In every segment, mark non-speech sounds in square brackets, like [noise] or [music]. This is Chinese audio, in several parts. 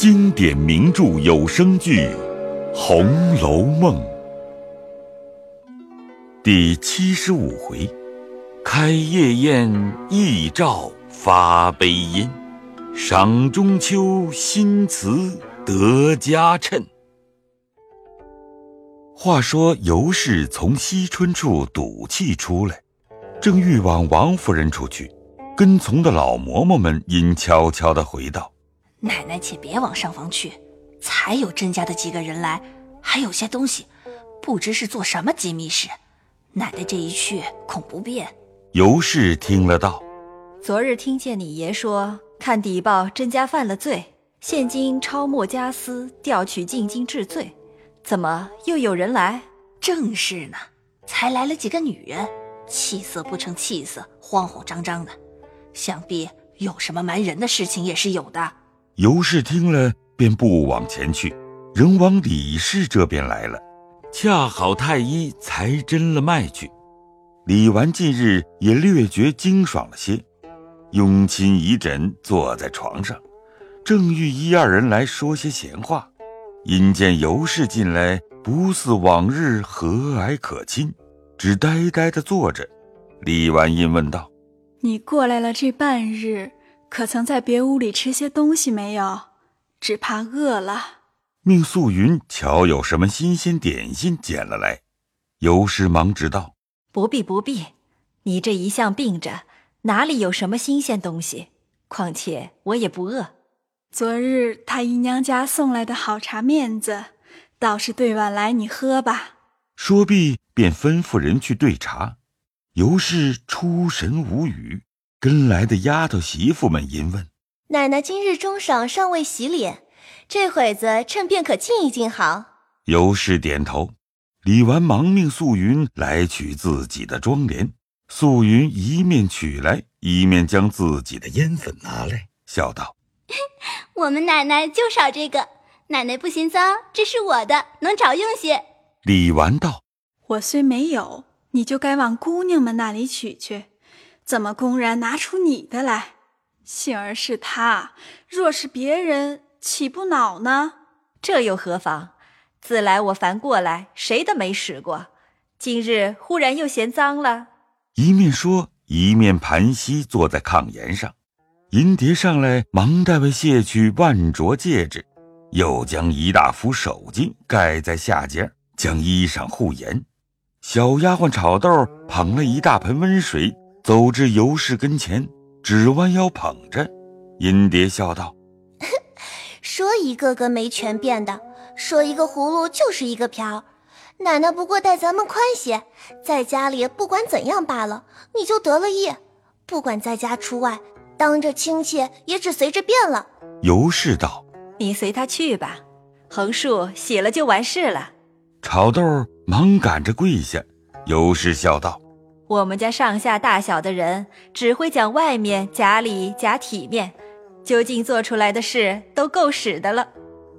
经典名著有声剧《红楼梦》第七十五回：开夜宴，一照发悲音；赏中秋，新词得佳称。话说尤氏从惜春处赌气出来，正欲往王夫人处去，跟从的老嬷嬷们因悄悄的回道。奶奶，且别往上房去，才有甄家的几个人来，还有些东西，不知是做什么机密事。奶奶这一去，恐不便。尤氏听了道：“昨日听见你爷说，看底报甄家犯了罪，现今抄没家私，调取进京治罪。怎么又有人来？正是呢，才来了几个女人，气色不成气色，慌慌张张的，想必有什么瞒人的事情也是有的。”尤氏听了，便不往前去，仍往李氏这边来了。恰好太医才诊了脉去。李纨近日也略觉精爽了些，拥亲倚枕，坐在床上，正欲一二人来说些闲话，因见尤氏进来，不似往日和蔼可亲，只呆呆的坐着。李纨因问道：“你过来了这半日？”可曾在别屋里吃些东西没有？只怕饿了。命素云瞧有什么新鲜点心捡了来。尤氏忙指道：“不必不必，你这一向病着，哪里有什么新鲜东西？况且我也不饿。昨日太姨娘家送来的好茶面子，倒是兑碗来，你喝吧。”说毕，便吩咐人去兑茶。尤氏出神无语。跟来的丫头媳妇们因问：“奶奶今日中晌尚未洗脸，这会子趁便可静一静好。”尤氏点头。李纨忙命素云来取自己的妆奁。素云一面取来，一面将自己的烟粉拿来，笑道：[laughs] “我们奶奶就少这个，奶奶不嫌脏，这是我的，能找用些。”李纨道：“我虽没有，你就该往姑娘们那里取去。”怎么公然拿出你的来？幸而是他，若是别人，岂不恼呢？这又何妨？自来我凡过来，谁的没使过？今日忽然又嫌脏了。一面说，一面盘膝坐在炕沿上。银蝶上来，忙代为卸去万镯戒指，又将一大幅手巾盖在下肩，将衣裳护严。小丫鬟炒豆捧了一大盆温水。走至尤氏跟前，只弯腰捧着，银蝶笑道：“说一个个没权变的，说一个葫芦就是一个瓢。奶奶不过待咱们宽些，在家里不管怎样罢了，你就得了意。不管在家出外，当着亲戚也只随着变了。”尤氏道：“你随他去吧，横竖洗了就完事了。”炒豆忙赶着跪下，尤氏笑道。我们家上下大小的人只会讲外面假里假体面，究竟做出来的事都够使的了。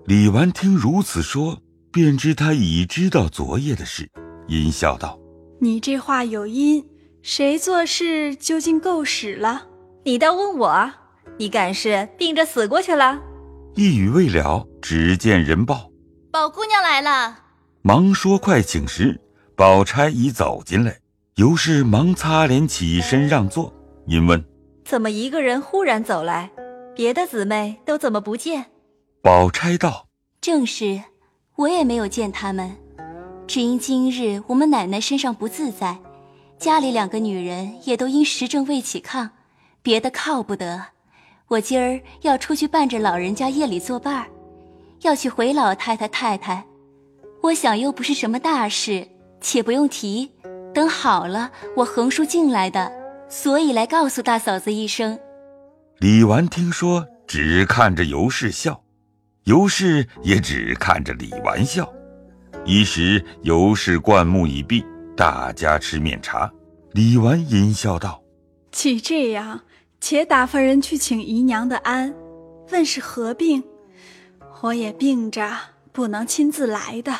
李纨听如此说，便知他已知道昨夜的事，阴笑道：“你这话有因，谁做事究竟够使了？你倒问我，你敢是病着死过去了？”一语未了，只见人报：“宝姑娘来了。”忙说快请时，宝钗已走进来。尤氏忙擦脸起身让座，因问：“怎么一个人忽然走来？别的姊妹都怎么不见？”宝钗道：“正是，我也没有见他们，只因今日我们奶奶身上不自在，家里两个女人也都因时政未起炕，别的靠不得。我今儿要出去伴着老人家夜里作伴儿，要去回老太太太太。我想又不是什么大事，且不用提。”等好了，我横竖进来的，所以来告诉大嫂子一声。李纨听说，只看着尤氏笑，尤氏也只看着李纨笑。一时尤氏灌木已毕，大家吃面茶。李纨阴笑道：“既这样，且打发人去请姨娘的安，问是何病。我也病着，不能亲自来的。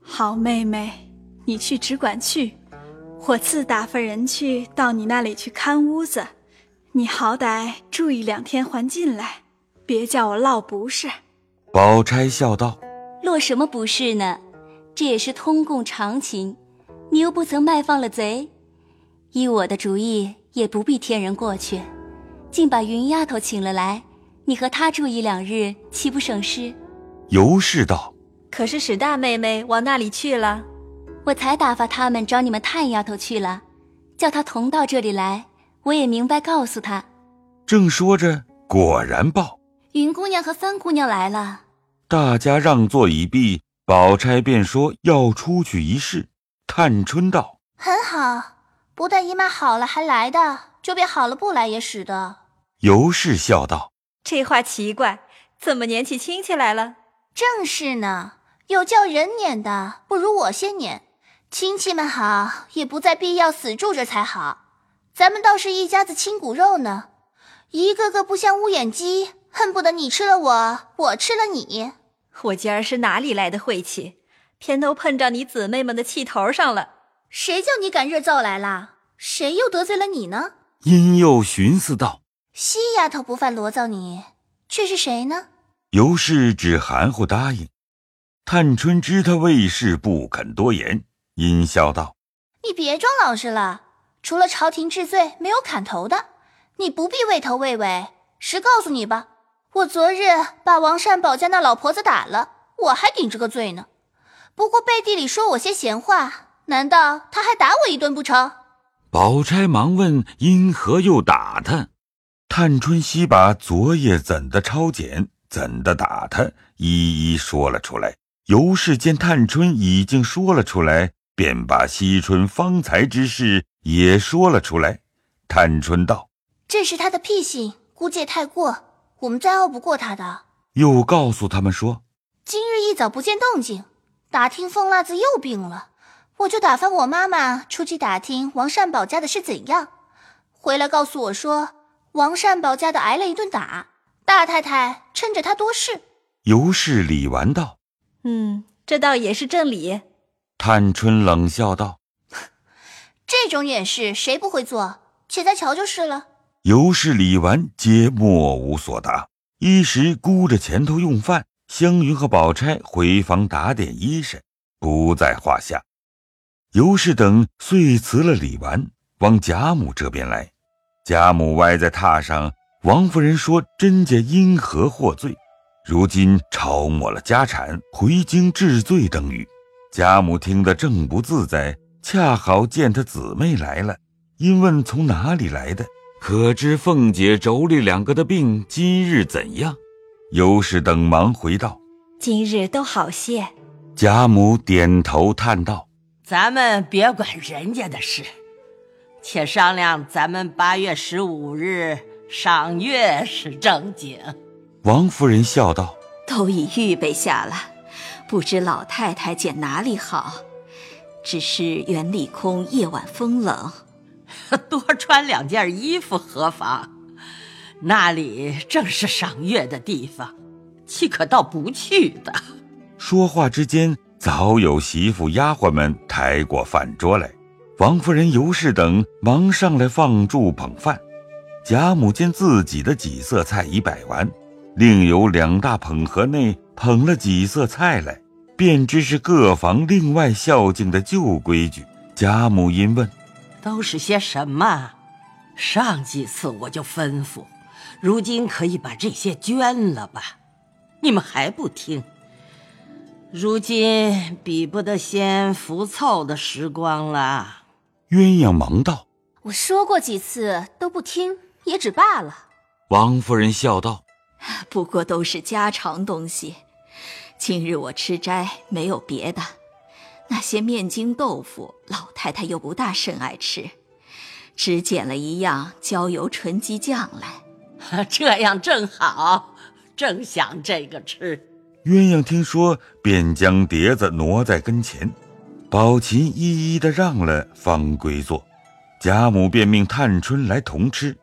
好妹妹，你去只管去。”我自打发人去到你那里去看屋子，你好歹住一两天还进来，别叫我落不是。宝钗笑道：“落什么不是呢？这也是通共常情。你又不曾卖放了贼，依我的主意，也不必添人过去，竟把云丫头请了来，你和她住一两日，岂不省事？”尤氏道：“可是史大妹妹往那里去了？我才打发他们找你们探丫头去了，叫她同到这里来。我也明白告诉她。”正说着，果然报云姑娘和三姑娘来了。大家让座已毕，宝钗便说要出去一试。探春道：“很好，不但姨妈好了还来的，就便好了不来也使得。”尤氏笑道：“这话奇怪，怎么撵起亲戚来了？”正是呢，有叫人撵的，不如我先撵。亲戚们好，也不再必要死住着才好。咱们倒是一家子亲骨肉呢，一个个不像乌眼鸡，恨不得你吃了我，我吃了你。我今儿是哪里来的晦气，偏都碰着你姊妹们的气头上了。谁叫你赶热灶来了？谁又得罪了你呢？殷又寻思道：“西丫头不犯罗造你，却是谁呢？”尤氏只含糊答应，探春知他为事，不肯多言，阴笑道：“你别装老实了，除了朝廷治罪，没有砍头的，你不必畏头畏尾。实告诉你吧，我昨日把王善保家那老婆子打了，我还顶着个罪呢。不过背地里说我些闲话，难道他还打我一顿不成？”宝钗忙问：“因何又打他？”探春悉把昨夜怎的抄检。怎的打他？一一说了出来。尤氏见探春已经说了出来，便把惜春方才之事也说了出来。探春道：“这是他的屁性，估计太过，我们再拗不过他的。”又告诉他们说：“今日一早不见动静，打听凤辣子又病了，我就打发我妈妈出去打听王善保家的是怎样，回来告诉我说王善保家的挨了一顿打。”大太太趁着他多事，尤氏理完道：“嗯，这倒也是正理。”探春冷笑道：“这种掩饰谁不会做？且再瞧就是了。”尤氏李纨，皆莫无所答。一时顾着前头用饭，湘云和宝钗回房打点衣裳，不在话下。尤氏等遂辞了李纨，往贾母这边来。贾母歪在榻上。王夫人说：“甄家因何获罪？如今抄没了家产，回京治罪等语。”贾母听得正不自在，恰好见她姊妹来了，因问从哪里来的，可知凤姐妯娌两个的病今日怎样？尤氏等忙回道：“今日都好些。”贾母点头叹道：“咱们别管人家的事，且商量咱们八月十五日。”赏月是正经，王夫人笑道：“都已预备下了，不知老太太捡哪里好？只是园里空，夜晚风冷，[laughs] 多穿两件衣服何妨？那里正是赏月的地方，岂可到不去的？”说话之间，早有媳妇丫鬟们抬过饭桌来，王夫人、尤氏等忙上来放箸捧饭。贾母见自己的几色菜已摆完，另有两大捧盒内捧了几色菜来，便知是各房另外孝敬的旧规矩。贾母因问：“都是些什么？上几次我就吩咐，如今可以把这些捐了吧？你们还不听？如今比不得先福凑的时光了。”鸳鸯忙道：“我说过几次都不听。”也只罢了。王夫人笑道：“ [laughs] 不过都是家常东西。今日我吃斋，没有别的。那些面筋豆腐，老太太又不大甚爱吃，只捡了一样焦油纯鸡酱来。[laughs] 这样正好，正想这个吃。”鸳鸯听说，便将碟子挪在跟前，宝琴一一的让了，方归坐。贾母便命探春来同吃。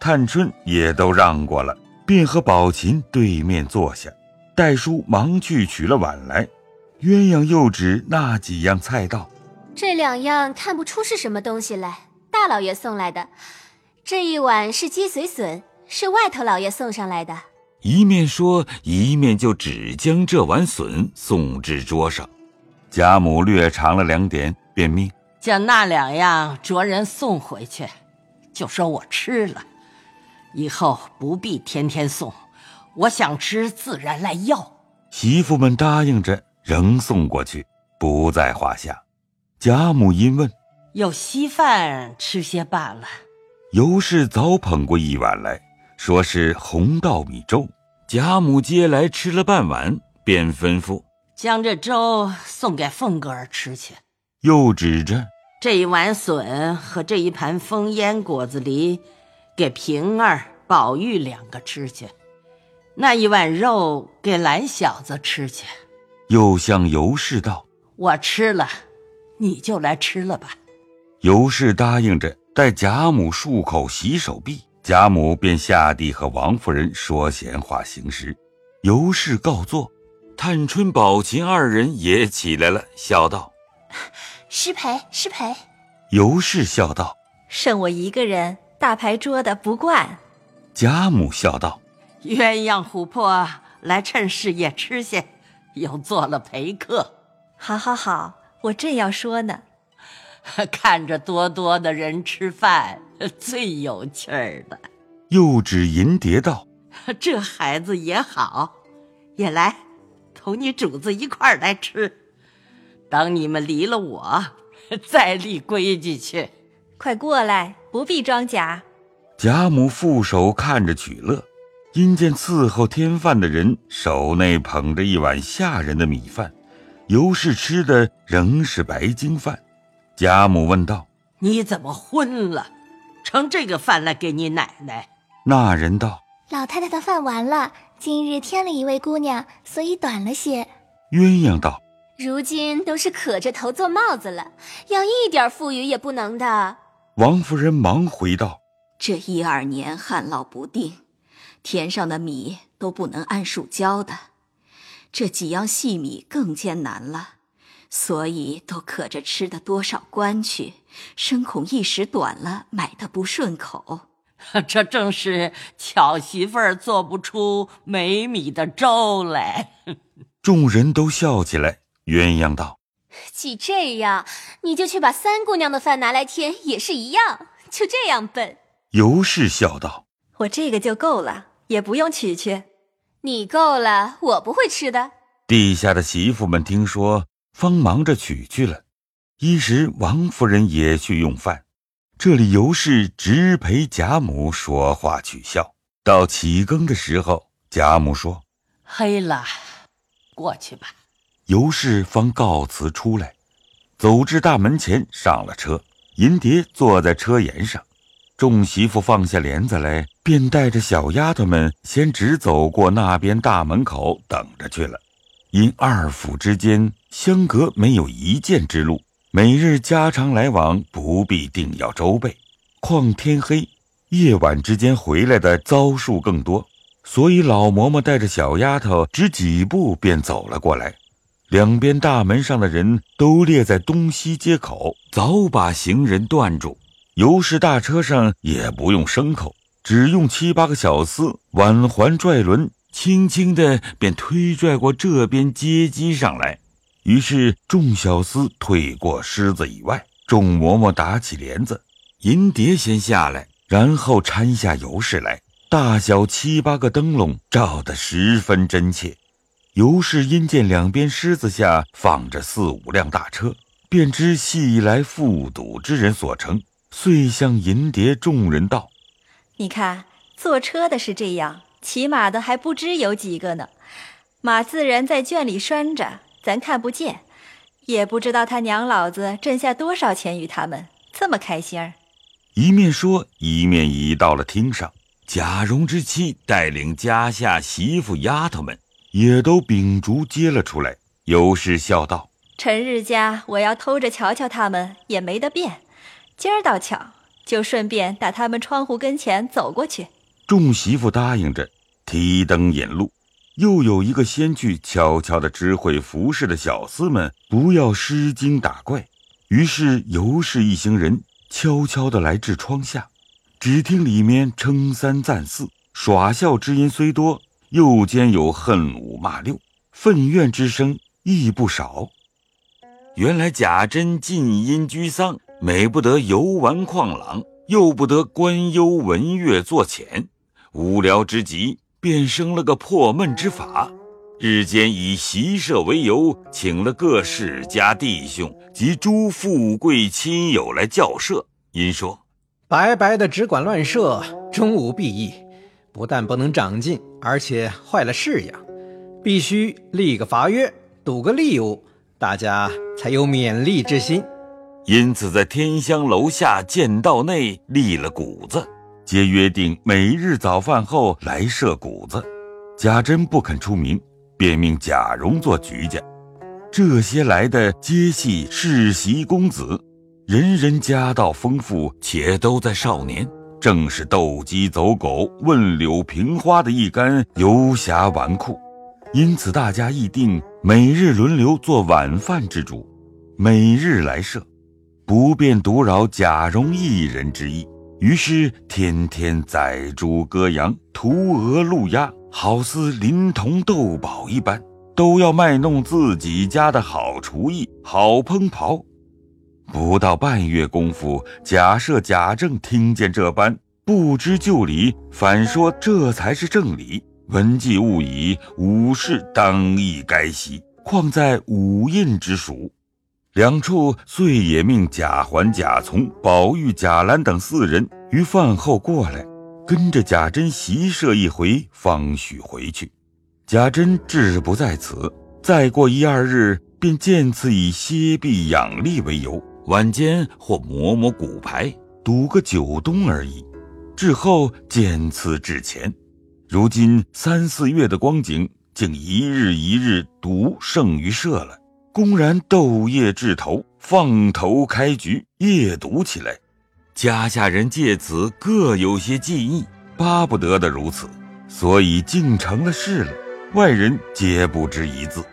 探春也都让过了，便和宝琴对面坐下。戴叔忙去取了碗来，鸳鸯又指那几样菜道：“这两样看不出是什么东西来，大老爷送来的。这一碗是鸡髓笋，是外头老爷送上来的。”一面说，一面就只将这碗笋送至桌上。贾母略尝了两点，便命将那两样着人送回去，就说我吃了，以后不必天天送，我想吃自然来要。媳妇们答应着，仍送过去，不在话下。贾母因问：“有稀饭吃些罢了。”尤氏早捧过一碗来说是红稻米粥。贾母接来吃了半碗，便吩咐。将这粥送给凤哥儿吃去，又指着这一碗笋和这一盘风烟果子梨，给平儿、宝玉两个吃去；那一碗肉给懒小子吃去。又向尤氏道：“我吃了，你就来吃了吧。”尤氏答应着，待贾母漱口洗手毕，贾母便下地和王夫人说闲话行食。尤氏告坐。探春、宝琴二人也起来了，笑道：“失陪，失陪。”尤氏笑道：“剩我一个人，大牌桌的不惯。”贾母笑道：“鸳鸯琥珀来趁势也吃些，又做了陪客。”“好，好，好，我正要说呢。[laughs] 看着多多的人吃饭，[laughs] 最有趣儿的。”又指银蝶道：“ [laughs] 这孩子也好，也来。”同你主子一块儿来吃，等你们离了我，再立规矩去。快过来，不必装假。贾母负手看着取乐，因见伺候添饭的人手内捧着一碗下人的米饭，尤氏吃的仍是白金饭。贾母问道：“你怎么昏了？盛这个饭来给你奶奶？”那人道：“老太太的饭完了。”今日添了一位姑娘，所以短了些。鸳鸯道：“如今都是可着头做帽子了，要一点富裕也不能的。”王夫人忙回道：“这一二年旱涝不定，田上的米都不能按数交的，这几样细米更艰难了，所以都可着吃的多少关去，深恐一时短了，买的不顺口。[laughs] ”这正是巧媳妇儿做不出没米的粥来。[laughs] 众人都笑起来。鸳鸯道：“既这样，你就去把三姑娘的饭拿来添，也是一样。就这样笨。”尤氏笑道：“我这个就够了，也不用取去。你够了，我不会吃的。”地下的媳妇们听说，方忙着取去了。一时王夫人也去用饭。这里尤氏直陪贾母说话取笑，到起更的时候，贾母说：“黑了，过去吧。”尤氏方告辞出来，走至大门前，上了车。银蝶坐在车沿上，众媳妇放下帘子来，便带着小丫头们先直走过那边大门口等着去了。因二府之间相隔没有一箭之路。每日家常来往，不必定要周备。况天黑，夜晚之间回来的遭数更多，所以老嬷嬷带着小丫头，只几步便走了过来。两边大门上的人都列在东西街口，早把行人断住。尤氏大车上也不用牲口，只用七八个小厮挽环拽轮，轻轻的便推拽过这边街机上来。于是众小厮退过狮子以外，众嬷嬷打起帘子，银蝶先下来，然后搀下尤氏来。大小七八个灯笼照得十分真切。尤氏因见两边狮子下放着四五辆大车，便知系来赴赌之人所乘，遂向银蝶众人道：“你看，坐车的是这样，骑马的还不知有几个呢。马自然在圈里拴着。”咱看不见，也不知道他娘老子挣下多少钱与他们这么开心儿。一面说，一面已到了厅上。贾蓉之妻带领家下媳妇丫头们，也都秉烛接了出来。尤氏笑道：“陈日家我要偷着瞧瞧他们，也没得变。今儿倒巧，就顺便打他们窗户跟前走过去。”众媳妇答应着，提灯引路。又有一个先去悄悄的知会服侍的小厮们，不要失惊打怪。于是尤氏一行人悄悄的来至窗下，只听里面称三赞四，耍笑之音虽多，又兼有恨五骂六，愤怨之声亦不少。原来贾珍近因居丧，美不得游玩旷朗，又不得观幽闻乐作浅，无聊之极，便生了个破闷之法。日间以习社为由，请了各世家弟兄及诸富贵亲友来校社。因说：“白白的只管乱射，终无裨益。”不但不能长进，而且坏了式样，必须立个罚约，赌个利物，大家才有勉励之心。因此，在天香楼下剑道内立了谷子，皆约定每日早饭后来设谷子。贾珍不肯出名，便命贾蓉做局家。这些来的皆系世袭公子，人人家道丰富，且都在少年。正是斗鸡走狗、问柳平花的一干游侠纨绔，因此大家议定每日轮流做晚饭之主，每日来设，不便独扰贾蓉一人之意。于是天天宰猪割羊、屠鹅鹿鸭，好似临潼斗宝一般，都要卖弄自己家的好厨艺、好烹刨。不到半月功夫，贾赦、贾政听见这般，不知就里，反说这才是正理。文既误矣，武士当亦该息，况在五印之属。两处遂也命贾环、贾从、宝玉、贾兰等四人于饭后过来，跟着贾珍习射一回，方许回去。贾珍志不在此，再过一二日，便见次以歇臂养力为由。晚间或磨磨骨牌，赌个九冬而已。之后渐次至前，如今三四月的光景，竟一日一日赌胜于射了，公然斗夜掷头，放头开局，夜赌起来。家下人借此各有些记忆，巴不得的如此，所以竟成了事了。外人皆不知一字。